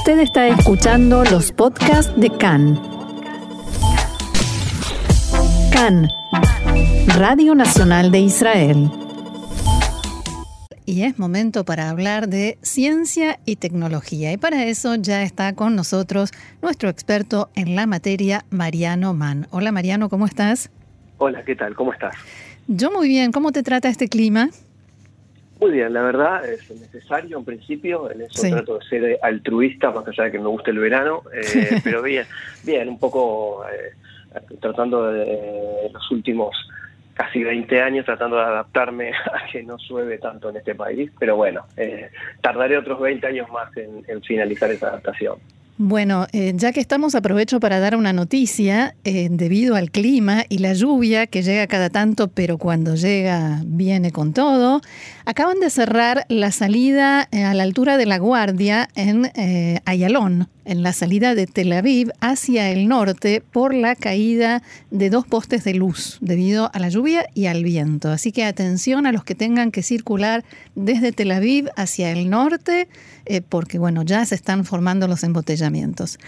Usted está escuchando los podcasts de CAN. CAN, Radio Nacional de Israel. Y es momento para hablar de ciencia y tecnología. Y para eso ya está con nosotros nuestro experto en la materia, Mariano Mann. Hola Mariano, ¿cómo estás? Hola, ¿qué tal? ¿Cómo estás? Yo muy bien. ¿Cómo te trata este clima? Muy bien, la verdad es necesario en principio, en eso trato de ser altruista, más allá de que me guste el verano, eh, pero bien, bien, un poco eh, tratando de los últimos casi 20 años tratando de adaptarme a que no llueve tanto en este país, pero bueno, eh, tardaré otros 20 años más en finalizar esa adaptación. Bueno, eh, ya que estamos, aprovecho para dar una noticia. Eh, debido al clima y la lluvia que llega cada tanto, pero cuando llega viene con todo, acaban de cerrar la salida eh, a la altura de La Guardia en Ayalón, en la salida de Tel Aviv hacia el norte por la caída de dos postes de luz debido a la lluvia y al viento. Así que atención a los que tengan que circular desde Tel Aviv hacia el norte, porque bueno, ya se están formando los embotellamientos.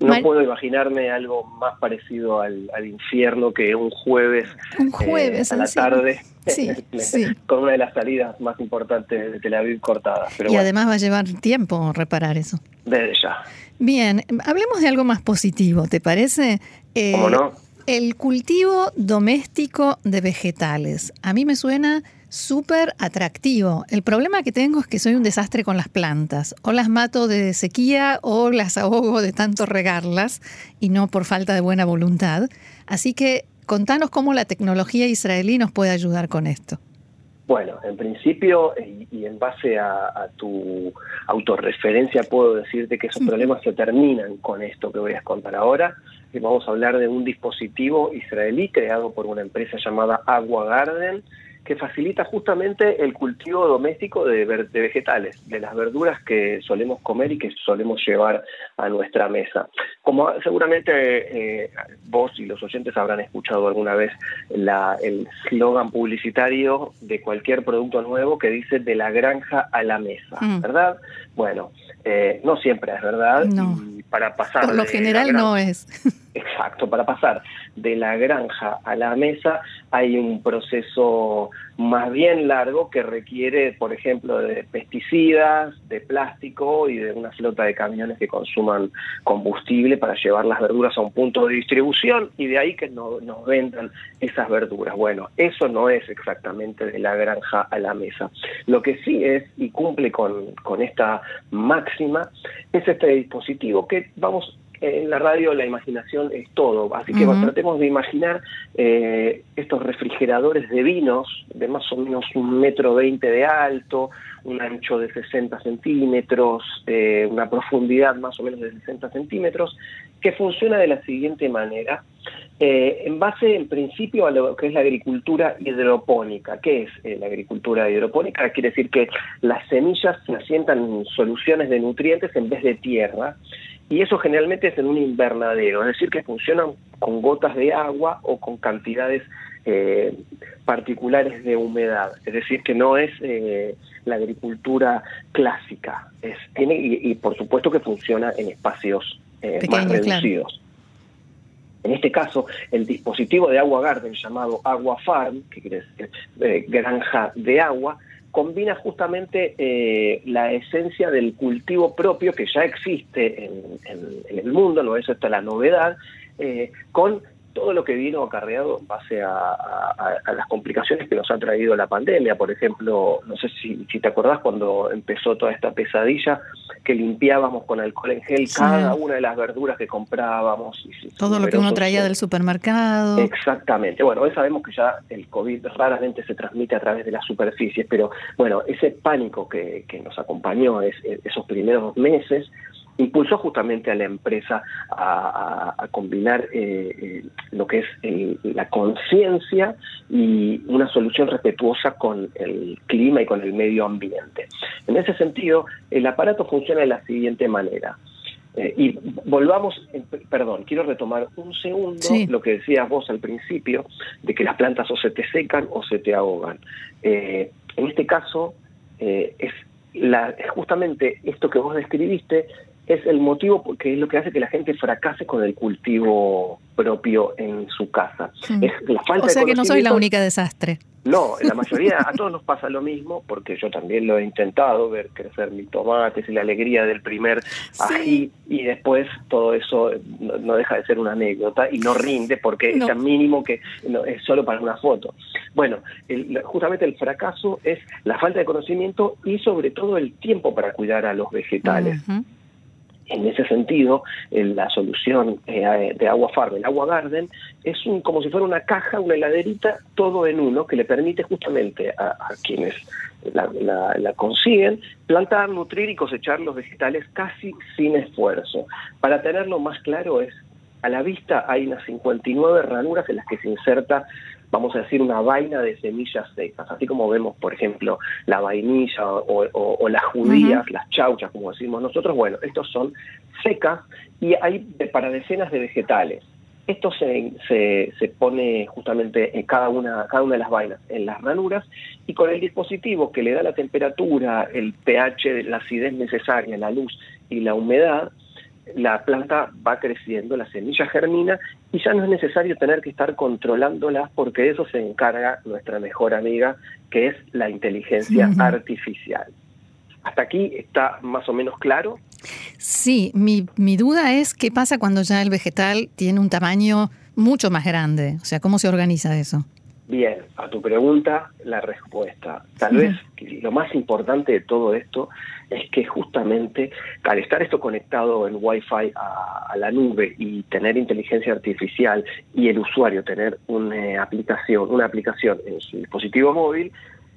No puedo imaginarme algo más parecido al, infierno que un jueves, un jueves eh, a la tarde. con una de las salidas más importantes de Tel Aviv cortada. y además va a llevar tiempo reparar eso. Desde ya. Bien, hablemos de algo más positivo, ¿te parece? Eh, ¿Cómo no? El cultivo doméstico de vegetales. A mí me suena súper atractivo. El problema que tengo es que soy un desastre con las plantas. O las mato de sequía o las ahogo de tanto regarlas y no por falta de buena voluntad. Así que contanos cómo la tecnología israelí nos puede ayudar con esto. Bueno, en principio y, en base a, tu autorreferencia puedo decirte que esos problemas se terminan con esto que voy a contar ahora. Vamos a hablar de un dispositivo israelí creado por una empresa llamada Agua Garden que facilita justamente el cultivo doméstico de, vegetales, de las verduras que solemos comer y que solemos llevar a nuestra mesa. Como seguramente eh, vos y los oyentes habrán escuchado alguna vez la, el slogan publicitario de cualquier producto nuevo que dice de la granja a la mesa, mm. ¿verdad? Bueno, eh, no siempre es verdad. No. para pasar Por lo general no es. Exacto, para pasar de la granja a la mesa hay un proceso más bien largo que requiere, por ejemplo, de pesticidas, de plástico y de una flota de camiones que consuman combustible para llevar las verduras a un punto de distribución y de ahí que no, nos vendan esas verduras. Bueno, eso no es exactamente de la granja a la mesa. Lo que sí es y cumple con, con esta máxima es este dispositivo que vamos en la radio la imaginación es todo, así que tratemos de imaginar eh, estos refrigeradores de vinos de más o menos un metro veinte de alto, un ancho de 60 centímetros, eh, una profundidad más o menos de 60 centímetros, que funciona de la siguiente manera. Eh, en base, en principio, a lo que es la agricultura hidropónica. ¿Qué es la agricultura hidropónica? Quiere decir que las semillas se asientan en soluciones de nutrientes en vez de tierra y eso generalmente es en un invernadero, es decir, que funcionan con gotas de agua o con cantidades eh, particulares de humedad, es decir, que no es eh, la agricultura clásica, es, tiene, y, por supuesto que funciona en espacios eh, más reducidos. En este caso, el dispositivo de Agua Garden llamado Agua Farm, que quiere decir granja de agua, combina justamente eh, la esencia del cultivo propio que ya existe en, el mundo, no es esta la novedad, eh, con todo lo que vino acarreado en base a, las complicaciones que nos ha traído la pandemia. Por ejemplo, no sé si, te acordás cuando empezó toda esta pesadilla, que limpiábamos con alcohol en gel cada una de las verduras que comprábamos. todo lo que uno traía del supermercado. Exactamente. Bueno, hoy sabemos que ya el COVID raramente se transmite a través de las superficies, pero bueno, ese pánico que, que nos acompañó es, esos primeros meses, impulsó justamente a la empresa a, combinar eh, eh, lo que es la conciencia y una solución respetuosa con el clima y con el medio ambiente. En ese sentido, el aparato funciona de la siguiente manera. Eh, y volvamos, perdón, quiero retomar un segundo lo que decías vos al principio, de que las plantas o se te secan o se te ahogan. en este caso, es la, justamente esto que vos describiste es el motivo que es lo que hace que la gente fracase con el cultivo propio en su casa. Mm. Es la falta o sea que no soy la única desastre. No, en la mayoría, a todos nos pasa lo mismo, porque yo también lo he intentado, ver crecer mis tomates y la alegría del primer ají, y después todo eso no, deja de ser una anécdota y no rinde porque es tan mínimo que es solo para una foto. Bueno, justamente el fracaso es la falta de conocimiento y sobre todo el tiempo para cuidar a los vegetales. En ese sentido, la solución eh, de Agua Farm, el Agua Garden, es como si fuera una caja, una heladerita, todo en uno, que le permite justamente a, quienes la, consiguen plantar, nutrir y cosechar los vegetales casi sin esfuerzo. Para tenerlo más claro es, a la vista hay unas 59 ranuras en las que se inserta vamos a decir, una vaina de semillas secas, así como vemos, por ejemplo, la vainilla o, las judías, las chauchas, como decimos nosotros, bueno, estos son secas y hay para decenas de vegetales. Esto se, se, pone justamente en cada una, cada una de las vainas, en las ranuras, y con el dispositivo que le da la temperatura, el pH, la acidez necesaria, la luz y la humedad, la planta va creciendo, la semilla germina y ya no es necesario tener que estar controlándolas porque de eso se encarga nuestra mejor amiga, que es la inteligencia artificial. ¿Hasta aquí está más o menos claro? Sí, mi, mi duda es qué pasa cuando ya el vegetal tiene un tamaño mucho más grande, o sea, ¿cómo se organiza eso? Bien, a tu pregunta, la respuesta. Tal vez lo más importante de todo esto es que justamente al estar esto conectado en Wi-Fi a, la nube y tener inteligencia artificial y el usuario tener una aplicación, una aplicación en su dispositivo móvil,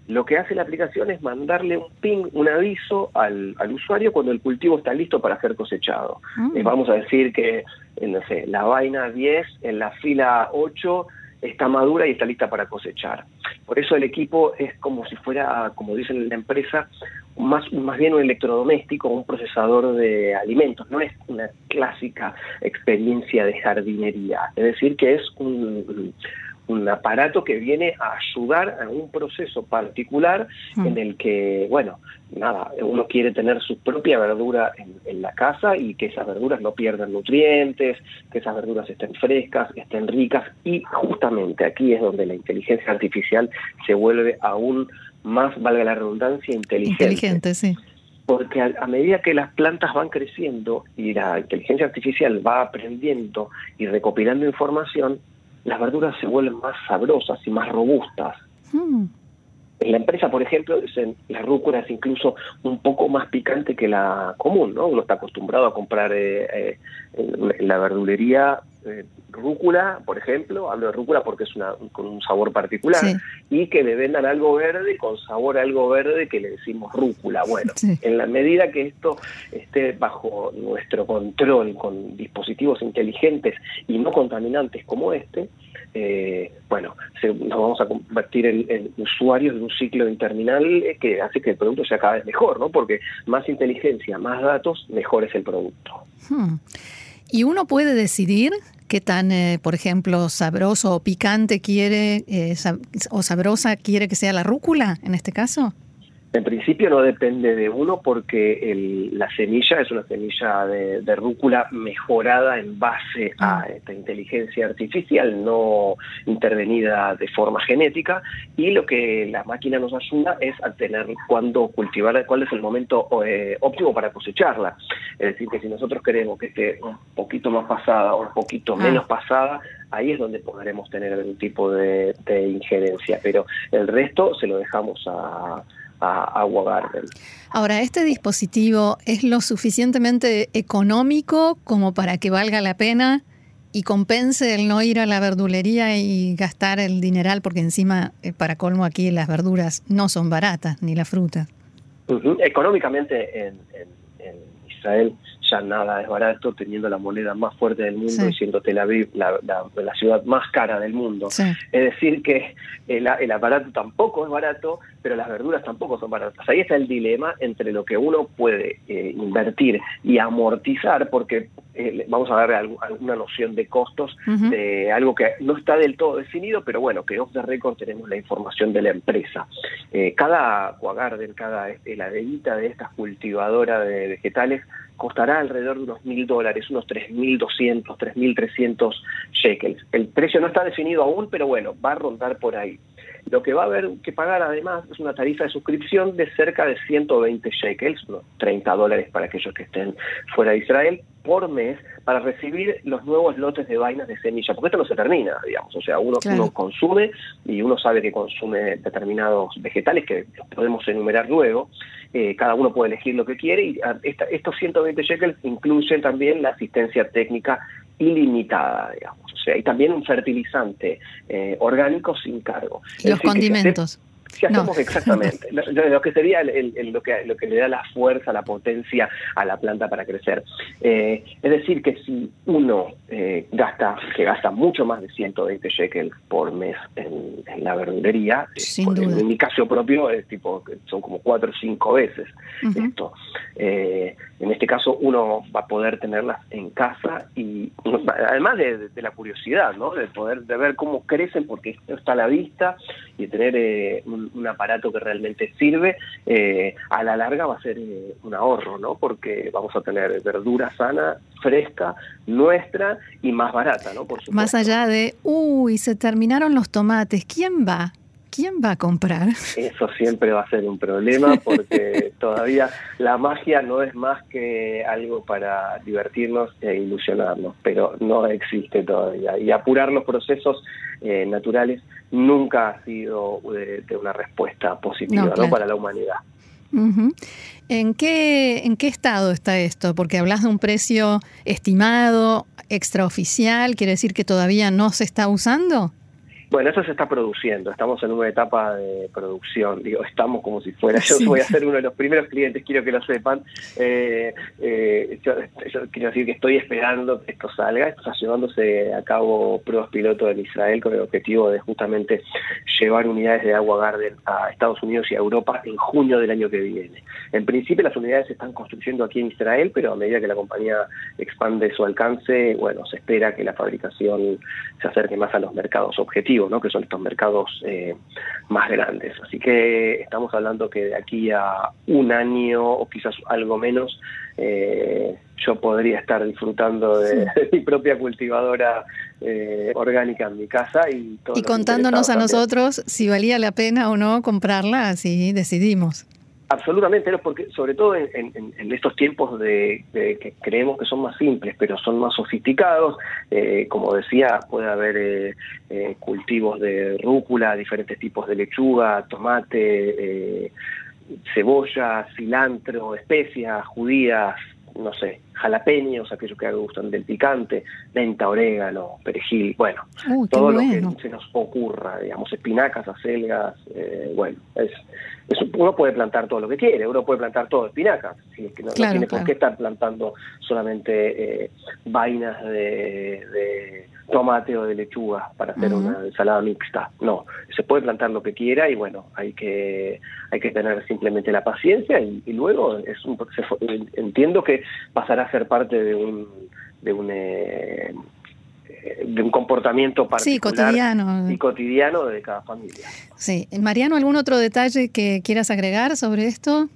lo que hace la aplicación es mandarle un ping, un aviso al, usuario cuando el cultivo está listo para ser cosechado. Mm. vamos a decir que, no sé, la vaina 10 en la fila 8 está madura y está lista para cosechar. Por eso el equipo es como si fuera, como dicen en la empresa, más, más bien un electrodoméstico, un procesador de alimentos, no es una clásica experiencia de jardinería, es decir, que es un, un aparato que viene a ayudar a un proceso particular mm. en el que, bueno, nada, uno quiere tener su propia verdura en, la casa y que esas verduras no pierdan nutrientes, que esas verduras estén frescas, estén ricas y justamente aquí es donde la inteligencia artificial se vuelve aún más, valga la redundancia, inteligente. Inteligente, sí. Porque a medida que las plantas van creciendo y la inteligencia artificial va aprendiendo y recopilando información, las verduras se vuelven más sabrosas y más robustas. Hmm. En la empresa, por ejemplo, la rúcula es incluso un poco más picante que la común, ¿no? Uno está acostumbrado a comprar eh, eh, en la verdulería eh, rúcula, por ejemplo, hablo de rúcula porque es una, con un sabor particular, y que le vendan algo verde con sabor algo verde que le decimos rúcula. Bueno, en la medida que esto esté bajo nuestro control con dispositivos inteligentes y no contaminantes como este, eh, bueno, nos vamos a convertir en, usuarios de un ciclo interminal que hace que el producto sea cada vez mejor, ¿no? Porque más inteligencia, más datos, mejor es el producto. Hmm. ¿Y uno puede decidir qué tan, eh, por ejemplo, sabroso o picante quiere eh, o sabrosa quiere que sea la rúcula en este caso? En principio no depende de uno porque la semilla es una semilla de, rúcula mejorada en base a ah. esta inteligencia artificial, no intervenida de forma genética, y lo que la máquina nos ayuda es a tener cuándo cultivar, cuál es el momento eh, óptimo para cosecharla. Es decir, que si nosotros queremos que esté un poquito más pasada o un poquito ah. menos pasada, ahí es donde podremos tener algún tipo de injerencia, pero el resto se lo dejamos a a Agua Garden. Ahora, ¿este dispositivo es lo suficientemente económico como para que valga la pena y compense el no ir a la verdulería y gastar el dineral? Porque encima, eh, para colmo aquí, las verduras no son baratas, ni la fruta. Económicamente en, Israel ya nada es barato, teniendo la moneda más fuerte del mundo y siendo Tel Aviv la, ciudad más cara del mundo. Es decir, que el, aparato tampoco es barato, pero las verduras tampoco son baratas. Ahí está el dilema entre lo que uno puede eh, invertir y amortizar, porque eh, vamos a darle alguna noción de costos de algo que no está del todo definido, pero bueno, que off the record tenemos la información de la empresa. Eh, cada Aquagarden, cada heladerita de estas cultivadoras de vegetales costará alrededor de unos mil dólares, unos 3.200, 3.300 shekels. El precio no está definido aún, pero bueno, va a rondar por ahí. Lo que va a haber que pagar además es una tarifa de suscripción de cerca de 120 shekels, unos 30 dólares para aquellos que estén fuera de Israel, por mes para recibir los nuevos lotes de vainas de semilla, porque esto no se termina, digamos, o sea, uno, uno consume y uno sabe que consume determinados vegetales que podemos enumerar luego, eh, cada uno puede elegir lo que quiere y ah, estos 120 shekels incluyen también la asistencia técnica ilimitada, digamos, o sea, y también un fertilizante eh, orgánico sin cargo. Y los condimentos. Si hacemos exactamente lo, que sería lo, que, lo que le da la fuerza, la potencia a la planta para crecer. Eh, es decir, que si uno eh, gasta, que gasta mucho más de 120 shekels por mes en, la verdulería, eh, en, mi caso propio es tipo, son como cuatro o cinco veces esto. En este caso uno va a poder tenerlas en casa y además de, la curiosidad, ¿no? De poder de ver cómo crecen porque esto está a la vista y tener un un, aparato que realmente sirve, eh, a la larga va a ser eh, un ahorro, ¿no? Porque vamos a tener verdura sana, fresca, nuestra y más barata, ¿no? Por Más allá de, uy, se terminaron los tomates, ¿quién va? ¿Quién va a comprar? Eso siempre va a ser un problema porque todavía la magia no es más que algo para divertirnos e ilusionarnos, pero no existe todavía. Y apurar los procesos eh, naturales nunca ha sido de, una respuesta positiva no, para la humanidad. ¿En, qué, ¿En qué estado está esto? Porque hablas de un precio estimado, extraoficial, ¿quiere decir que todavía no se está usando? Bueno, eso se está produciendo, estamos en una etapa de producción, digo, estamos como si fuera, yo voy a ser uno de los primeros clientes, quiero que lo sepan, eh, eh, yo, quiero decir que estoy esperando que esto salga, está llevándose a cabo pruebas piloto en Israel con el objetivo de justamente llevar unidades de agua Garden a Estados Unidos y a Europa en junio del año que viene. En principio las unidades se están construyendo aquí en Israel, pero a medida que la compañía expande su alcance, bueno, se espera que la fabricación se acerque más a los mercados objetivos que son estos mercados eh, más grandes. Así que estamos hablando que de aquí a un año o quizás algo menos, eh, yo podría estar disfrutando de, mi propia cultivadora eh, orgánica en mi casa y, y contándonos a nosotros si valía la pena o no comprarla, así decidimos. Absolutamente, porque sobre todo en, estos tiempos de, que creemos que son más simples, pero son más sofisticados, eh, como decía, puede haber eh, eh, cultivos de rúcula, diferentes tipos de lechuga, tomate, cebolla, cilantro, especias, judías, no sé, jalapeños, aquellos que gustan del picante, menta, orégano, perejil, bueno, todo lo que se nos ocurra, digamos, espinacas, acelgas, eh, bueno, es, uno puede plantar todo lo que quiere, uno puede plantar todo espinacas, que no, tiene por qué estar plantando solamente eh, vainas de tomate o de lechuga para hacer una ensalada mixta. No, se puede plantar lo que quiera y bueno, hay que hay que tener simplemente la paciencia y, luego es un entiendo que pasará a ser parte de un de un eh, de un comportamiento particular cotidiano. y cotidiano de cada familia. Sí, Mariano, ¿algún otro detalle que quieras agregar sobre esto?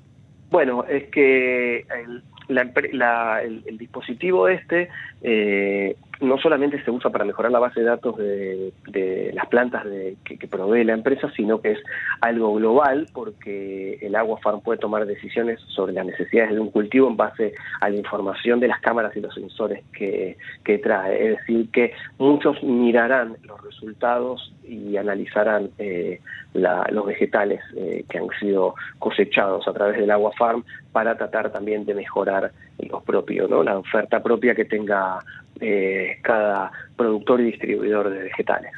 Bueno, es que el, el, dispositivo este eh, no solamente se usa para mejorar la base de datos de, las plantas que, provee la empresa, sino que es algo global porque el Agua Farm puede tomar decisiones sobre las necesidades de un cultivo en base a la información de las cámaras y los sensores que, trae. Es decir, que muchos mirarán los resultados y analizarán eh, los vegetales eh, que han sido cosechados a través del Agua Farm para tratar también de mejorar los propios, ¿no? la oferta propia que tenga eh, cada productor y distribuidor de vegetales.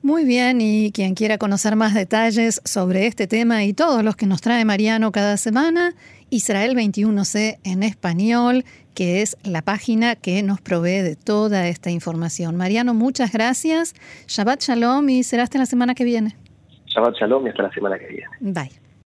Muy bien, y quien quiera conocer más detalles sobre este tema y todos los que nos trae Mariano cada semana, Israel 21C en español, que es la página que nos provee de toda esta información. Mariano, muchas gracias. Shabbat Shalom y será hasta la semana que viene. Shabbat Shalom y hasta la semana que viene. Bye.